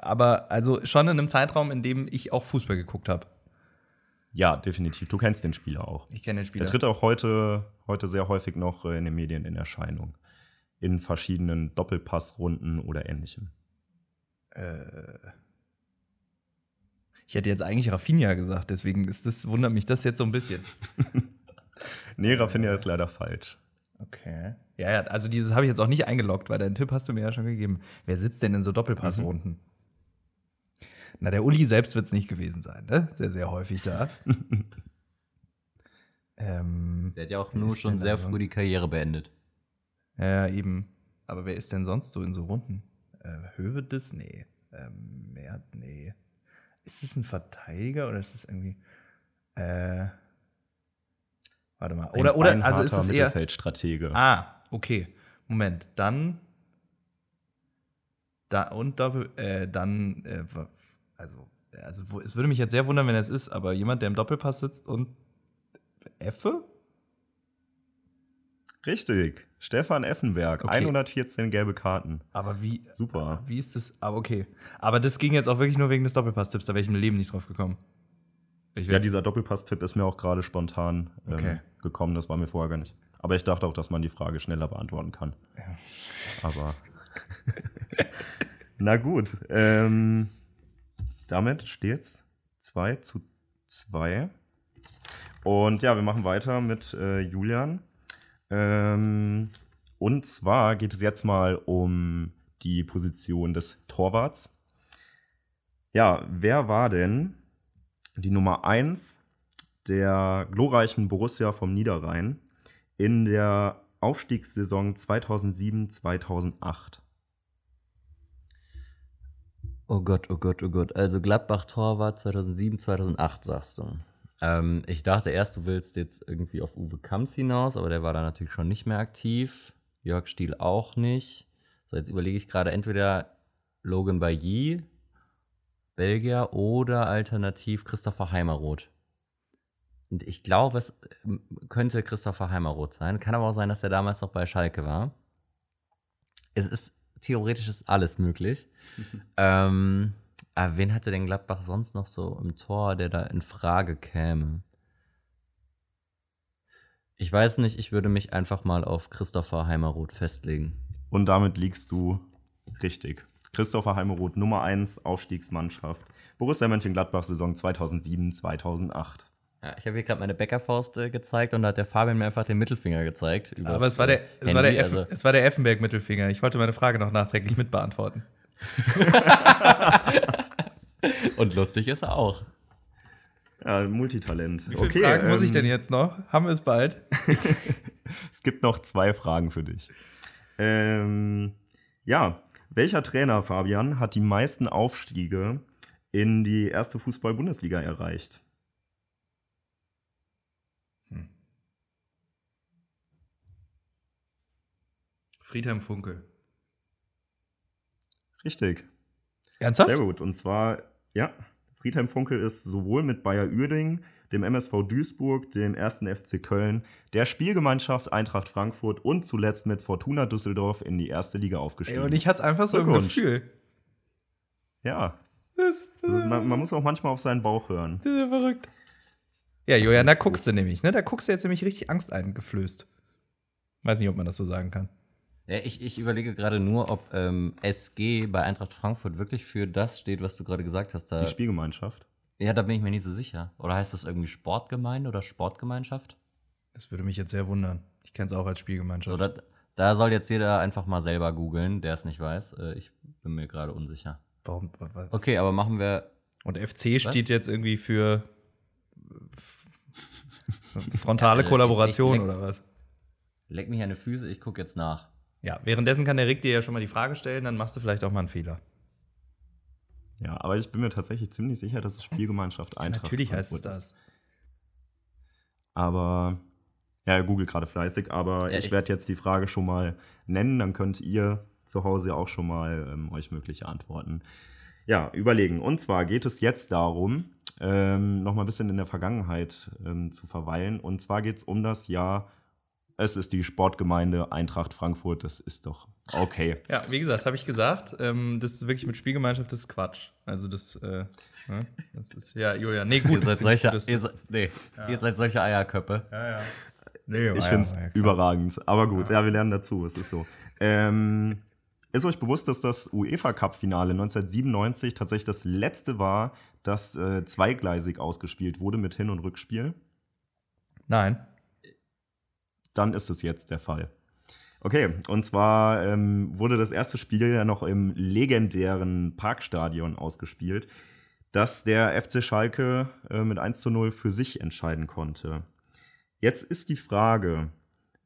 Aber also schon in einem Zeitraum, in dem ich auch Fußball geguckt habe. Ja, definitiv. Du kennst den Spieler auch. Ich kenne den Der Spieler. tritt auch heute, heute sehr häufig noch äh, in den Medien in Erscheinung. In verschiedenen Doppelpassrunden oder ähnlichem. Ich hätte jetzt eigentlich Rafinha gesagt, deswegen ist das, wundert mich das jetzt so ein bisschen. Nee, Rafinha ist leider falsch. Okay. Ja, ja, also dieses habe ich jetzt auch nicht eingeloggt, weil deinen Tipp hast du mir ja schon gegeben. Wer sitzt denn in so Doppelpassrunden? Na, der Uli selbst wird es nicht gewesen sein, ne? Sehr, sehr häufig da. ähm, Der hat ja auch nur schon sehr früh die Karriere beendet. Ja, ja, eben. Aber wer ist denn sonst so in so Runden? Äh, Hövedes? Nee. Ähm, Mert? Nee. Ist es ein Verteidiger oder ist es irgendwie. Äh, warte mal. Oder, Ein oder also ist es eher. Mittelfeldstratege. Ah, okay. Moment, dann. Da und Doppel, äh, dann, äh, also, also es würde mich jetzt sehr wundern, wenn es ist, aber jemand, der im Doppelpass sitzt und Effe? Richtig. Stefan Effenberg. Okay. 114 gelbe Karten. Aber wie, Super. wie ist das? Aber okay. Aber das ging jetzt auch wirklich nur wegen des Doppelpass-Tipps, da wäre ich im Leben nicht drauf gekommen. Ich Ja, dieser Doppelpass-Tipp ist mir auch gerade spontan ähm, Okay. gekommen. Das war mir vorher gar nicht. Aber ich dachte auch, dass man die Frage schneller beantworten kann. Aber. Na gut. Ähm, damit steht's 2 zu 2. Und ja, wir machen weiter mit äh, Julian. Ähm, und zwar geht es jetzt mal um die Position des Torwarts. Ja, wer war denn die Nummer 1 der glorreichen Borussia vom Niederrhein in der Aufstiegssaison 2007-2008? Oh Gott, oh Gott, oh Gott. Also Gladbach Torwart 2007, 2008 sagst du. Ähm, ich dachte erst, du willst jetzt irgendwie auf Uwe Kamps hinaus, aber der war da natürlich schon nicht mehr aktiv. Jörg Stiel auch nicht. So, jetzt überlege ich gerade entweder Logan Bailly, Belgier, oder alternativ Christopher Heimeroth. Und ich glaube, es ähm, könnte Christopher Heimeroth sein. Kann aber auch sein, dass er damals noch bei Schalke war. Es ist theoretisch ist alles möglich. ähm, aber wen hatte denn Gladbach sonst noch so im Tor, der da in Frage käme? Ich weiß nicht, ich würde mich einfach mal auf Christopher Heimeroth festlegen. Und damit liegst du richtig. Christopher Heimeroth, Nummer 1 Aufstiegsmannschaft. Borussia Mönchengladbach, Saison 2007-2008. Ja, ich habe hier gerade meine Bäckerfaust äh, gezeigt und da hat der Fabian mir einfach den Mittelfinger gezeigt. Aber es war äh, der, es war der, Effen, also- es war der Effenberg-Mittelfinger. Ich wollte meine Frage noch nachträglich mitbeantworten. Und lustig ist er auch. Ja, Multitalent. Wie viele Fragen muss ich ähm, denn jetzt noch? Haben wir es bald? Es gibt noch zwei Fragen für dich. Ähm, ja, welcher Trainer, Fabian, hat die meisten Aufstiege in die erste Fußball-Bundesliga erreicht? Friedhelm Funkel. Richtig. Ernsthaft? Sehr gut. Und zwar, ja, Friedhelm Funkel ist sowohl mit Bayer Uerdingen, dem MSV Duisburg, dem 1. FC Köln, der Spielgemeinschaft Eintracht Frankfurt und zuletzt mit Fortuna Düsseldorf in die erste Liga Ey, aufgestiegen. und ich hatte es einfach so im. Gefühl. ja, Das, das, das ist, man, man muss auch manchmal auf seinen Bauch hören. das ist ja verrückt. Ja, Julian, da guckst du nämlich, ne? Da guckst du jetzt nämlich richtig Angst eingeflößt. Weiß nicht, ob man das so sagen kann. Ja, ich, ich überlege gerade nur, ob ähm, SG bei Eintracht Frankfurt wirklich für das steht, was du gerade gesagt hast. Da, Die Spielgemeinschaft. ja, da bin ich mir nicht so sicher. Oder heißt das irgendwie Sportgemeinde oder Sportgemeinschaft? Das würde mich jetzt sehr wundern. Ich kenne es auch als So, Spielgemeinschaft. da, da soll jetzt jeder einfach mal selber googeln, der es nicht weiß. Äh, ich bin mir gerade unsicher. Warum? wa- wa- was? Okay, aber machen wir. Und FC steht jetzt irgendwie für äh, frontale Ja, Kollaboration oder was? Leck mich an die Füße, ich gucke jetzt nach. Ja, währenddessen kann der Rick dir ja schon mal die Frage stellen, dann machst du vielleicht auch mal einen Fehler. Ja, aber ich bin mir tatsächlich ziemlich sicher, dass es Spielgemeinschaft Eintracht Natürlich heißt es ist. das. Aber ja, Google gerade fleißig, aber Ja, ich ich- werde jetzt die Frage schon mal nennen, dann könnt ihr zu Hause auch schon mal ähm, euch mögliche Antworten ja, überlegen. Und zwar geht es jetzt darum, ähm, noch mal ein bisschen in der Vergangenheit ähm, zu verweilen. Und zwar geht es um das Jahr, es ist die Sportgemeinde Eintracht Frankfurt, das ist doch okay. Ja, wie gesagt, habe ich gesagt, ähm, das ist wirklich mit Spielgemeinschaft, das ist Quatsch. Also das, äh, ne? das ist, ja, Julian, nee, gut. Ihr seid solche, das, ihr, seid- nee, ihr seid solche Eierköppe. ja, ja. Nee, Ich ja, finde es ja, überragend. Aber gut, ja. wir lernen dazu, es ist so. Ähm, ist euch bewusst, dass das UEFA-Cup-Finale 1997 tatsächlich das letzte war, das äh, zweigleisig ausgespielt wurde mit Hin- und Rückspiel? Nein. Dann ist es jetzt der Fall. Okay, und zwar ähm, wurde das erste Spiel ja noch im legendären Parkstadion ausgespielt, das der FC Schalke äh, mit 1 zu 0 für sich entscheiden konnte. Jetzt ist die Frage,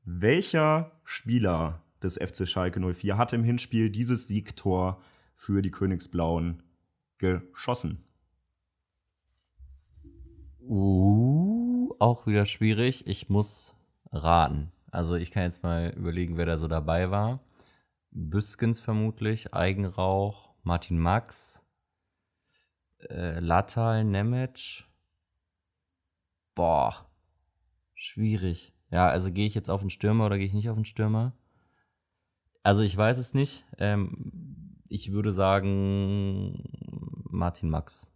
welcher Spieler des FC Schalke 04 hat im Hinspiel dieses Siegtor für die Königsblauen geschossen? Uh, auch wieder schwierig. Ich muss raten. Also ich kann jetzt mal überlegen, wer da so dabei war. Büskens vermutlich, Eigenrauch, Martin Max, äh, Latal, Nemec. Boah, schwierig. Ja, also gehe ich jetzt auf den Stürmer oder gehe ich nicht auf den Stürmer? Also ich weiß es nicht. Ähm, ich würde sagen Martin Max.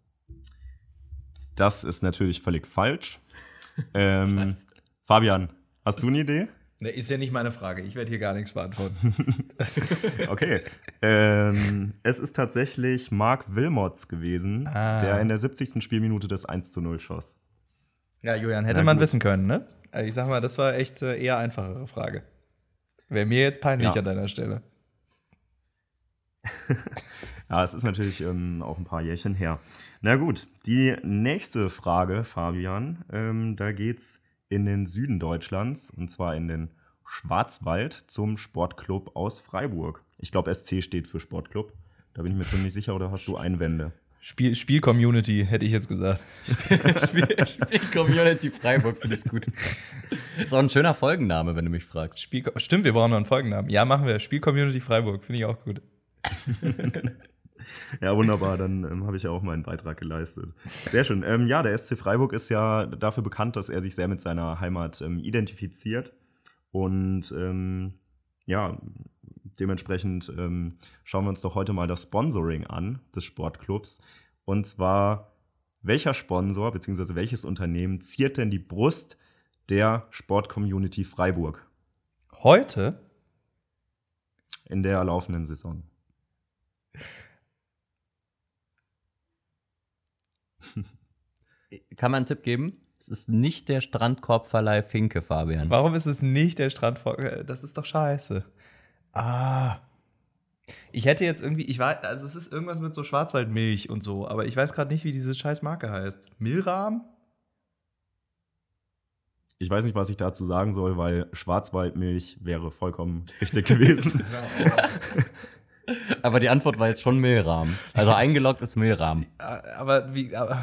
Das ist natürlich völlig falsch. Ähm, Fabian, hast du eine Idee? Ne, ist ja nicht meine Frage. Ich werde hier gar nichts beantworten. Okay. ähm, es ist tatsächlich Mark Wilmots gewesen, Ah. der in der 70. Spielminute das 1 zu 0 schoss. ja, Julian, hätte man wissen können, ne? Also ich sag mal, das war echt äh, eher einfachere Frage. Wäre mir jetzt peinlich Ja. an deiner Stelle. Ja, es ist natürlich ähm, auch ein paar Jährchen her. Na gut, die nächste Frage, Fabian, ähm, da geht's in den Süden Deutschlands und zwar in den Schwarzwald zum Sportclub aus Freiburg. Ich glaube, SC steht für Sportclub. Da bin ich mir ziemlich sicher, oder hast du Einwände? Spiel, Spiel-Community, hätte ich jetzt gesagt. Spiel, Spiel Community Freiburg finde ich gut. Ist auch ein schöner Folgenname, wenn du mich fragst. Spiel, stimmt, wir brauchen noch einen Folgennamen. Ja, machen wir. Spiel-Community Freiburg, finde ich auch gut. Ja, wunderbar, dann ähm, habe ich ja auch meinen Beitrag geleistet. Sehr schön. Ähm, ja, der SC Freiburg ist ja dafür bekannt, dass er sich sehr mit seiner Heimat ähm, identifiziert. Und ähm, ja, dementsprechend ähm, schauen wir uns doch heute mal das Sponsoring an des Sportclubs. Und zwar, welcher Sponsor bzw. welches Unternehmen ziert denn die Brust der Sportcommunity Freiburg Heute? in der laufenden Saison? Kann man einen Tipp geben? Es ist nicht der Strandkorbverleih Finke, Fabian. Warum ist es nicht der Strand? Das ist doch scheiße. Ah. Ich hätte jetzt irgendwie, ich weiß, also es ist irgendwas mit so Schwarzwaldmilch und so, aber ich weiß gerade nicht, wie diese scheiß Marke heißt. Milram? Ich weiß nicht, was ich dazu sagen soll, weil Schwarzwaldmilch wäre vollkommen richtig gewesen. Aber die Antwort war jetzt schon Mehlrahmen. Also eingeloggt ist Mehlrahmen. Ah, Aber wie, aber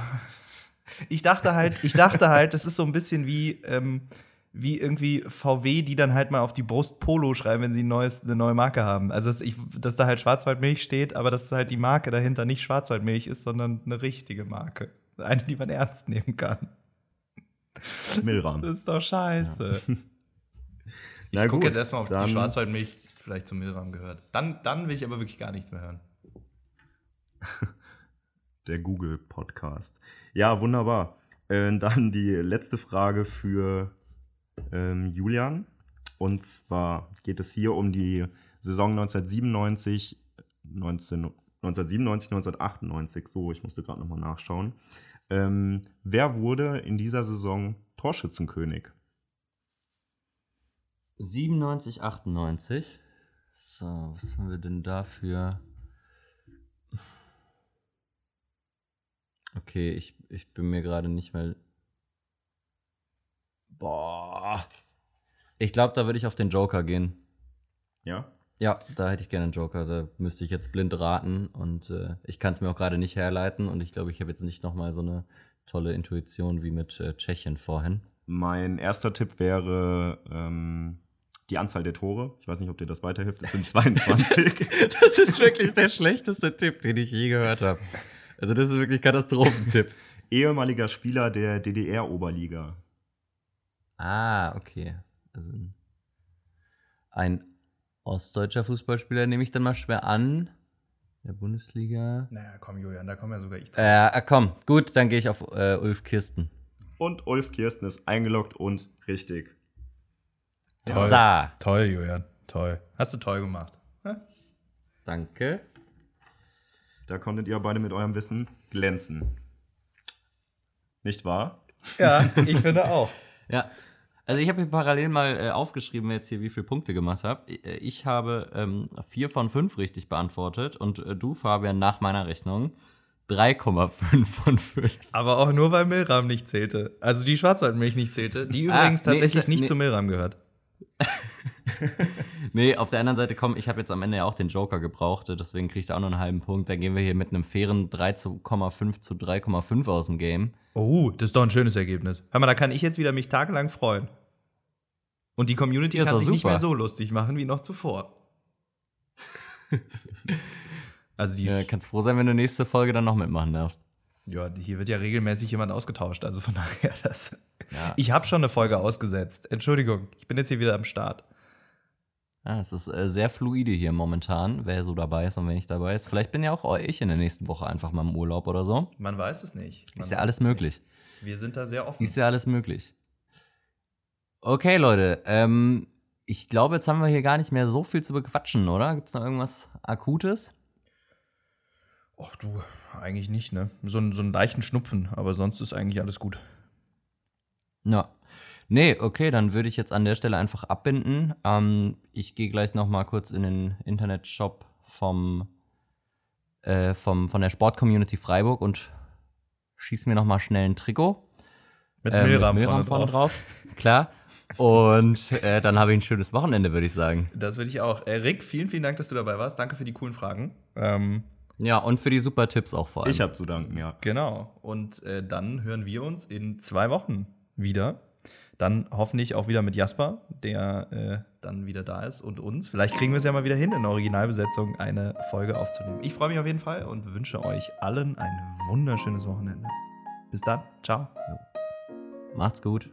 ich dachte halt, ich dachte halt, das ist so ein bisschen wie, ähm, wie irgendwie VW, die dann halt mal auf die Brust Polo schreiben, wenn sie ein neues, eine neue Marke haben. Also, dass, ich, dass da halt Schwarzwaldmilch steht, aber dass halt die Marke dahinter nicht Schwarzwaldmilch ist, sondern eine richtige Marke. Eine, die man ernst nehmen kann. Milram. Das ist doch scheiße. Na ich gucke jetzt erstmal, ob dann- die Schwarzwaldmilch vielleicht zum Milram gehört. Dann, dann will ich aber wirklich gar nichts mehr hören. Der Google-Podcast. Ja, wunderbar. Äh, dann die letzte Frage für ähm, Julian. Und zwar geht es hier um die Saison 1997, 19, 1997, 1998. So, ich musste gerade nochmal nachschauen. Ähm, wer wurde in dieser Saison Torschützenkönig? 97, 98. So, was haben wir denn dafür? Okay, ich, ich bin mir gerade nicht mehr. Boah. Ich glaube, da würde ich auf den Joker gehen. Ja? Ja, da hätte ich gerne einen Joker. Da müsste ich jetzt blind raten und äh, ich kann es mir auch gerade nicht herleiten und ich glaube, ich habe jetzt nicht nochmal so eine tolle Intuition wie mit äh, Tschechien vorhin. Mein erster Tipp wäre ähm, die Anzahl der Tore. Ich weiß nicht, ob dir das weiterhilft. Es sind 22. Das ist wirklich der schlechteste Tipp, den ich je gehört habe. Also das ist wirklich Katastrophentipp. Ehemaliger Spieler der DDR-Oberliga. Ah, okay. Also ein ostdeutscher Fußballspieler nehme ich dann mal schwer an. Der Bundesliga. Naja, komm, Julian, da kommen ja sogar ich. Äh, ah, komm, gut, dann gehe ich auf äh, Ulf Kirsten. Und Ulf Kirsten ist eingeloggt und richtig. Toll. Sa. Toll, Julian. Toll. Hast du toll gemacht. Danke. Da konntet ihr beide mit eurem Wissen glänzen. Nicht wahr? Ja, ich finde auch. Ja. Also ich habe hier parallel mal äh, aufgeschrieben, jetzt hier wie viele Punkte gemacht habe. Ich, äh, ich habe ähm, vier von fünf richtig beantwortet und äh, du, Fabian, nach meiner Rechnung 3,5 von 5. Aber auch nur, weil Milram nicht zählte. Also die Schwarzwaldmilch nicht zählte, die Ah, übrigens nee, tatsächlich ist- nicht nee. zu Milram gehört. Nee, auf der anderen Seite, komm, ich habe jetzt am Ende ja auch den Joker gebraucht, deswegen kriegt er auch noch einen halben Punkt. Dann gehen wir hier mit einem fairen 3,5 zu 3,5 aus dem Game. Oh, das ist doch ein schönes Ergebnis. Hör mal, da kann ich jetzt wieder mich tagelang freuen. Und die Community Ja, ist kann sich nicht super. mehr so lustig machen wie noch zuvor. also die, Äh, kannst froh sein, wenn du nächste Folge dann noch mitmachen darfst. ja, hier wird ja regelmäßig jemand ausgetauscht. Also von daher, das. Ja. Ich habe schon eine Folge ausgesetzt. Entschuldigung, ich bin jetzt hier wieder am Start. Ja, es ist äh, sehr fluide hier momentan, wer so dabei ist und wer nicht dabei ist. Vielleicht bin ja auch ich in der nächsten Woche einfach mal im Urlaub oder so. Man weiß es nicht. Man Ist ja alles es nicht. möglich. Wir sind da sehr offen. Ist ja alles möglich. Okay, Leute. Ähm, ich glaube, jetzt haben wir hier gar nicht mehr so viel zu bequatschen, oder? Gibt es noch irgendwas Akutes? Ach du, eigentlich nicht, ne? So, so einen leichten Schnupfen, aber sonst ist eigentlich alles gut. Ja. Nee, okay, dann würde ich jetzt an der Stelle einfach abbinden. Ähm, ich gehe gleich noch mal kurz in den Internetshop vom, äh, vom, von der Sportcommunity Freiburg und schieße mir noch mal schnell ein Trikot. Mit äh, Milram, Milram vorne drauf. Klar. Und äh, dann habe ich ein schönes Wochenende, würde ich sagen. Das würde ich auch. Äh, Rick, vielen, vielen Dank, dass du dabei warst. Danke für die coolen Fragen. Ähm, Ja, und für die super Tipps auch vor allem. Ich habe zu danken, ja. genau. Und äh, dann hören wir uns in zwei Wochen wieder. Dann hoffentlich auch wieder mit Jasper, der äh, dann wieder da ist und uns. Vielleicht kriegen wir es ja mal wieder hin, in Originalbesetzung eine Folge aufzunehmen. Ich freue mich auf jeden Fall und wünsche euch allen ein wunderschönes Wochenende. Bis dann. Ciao. Macht's gut.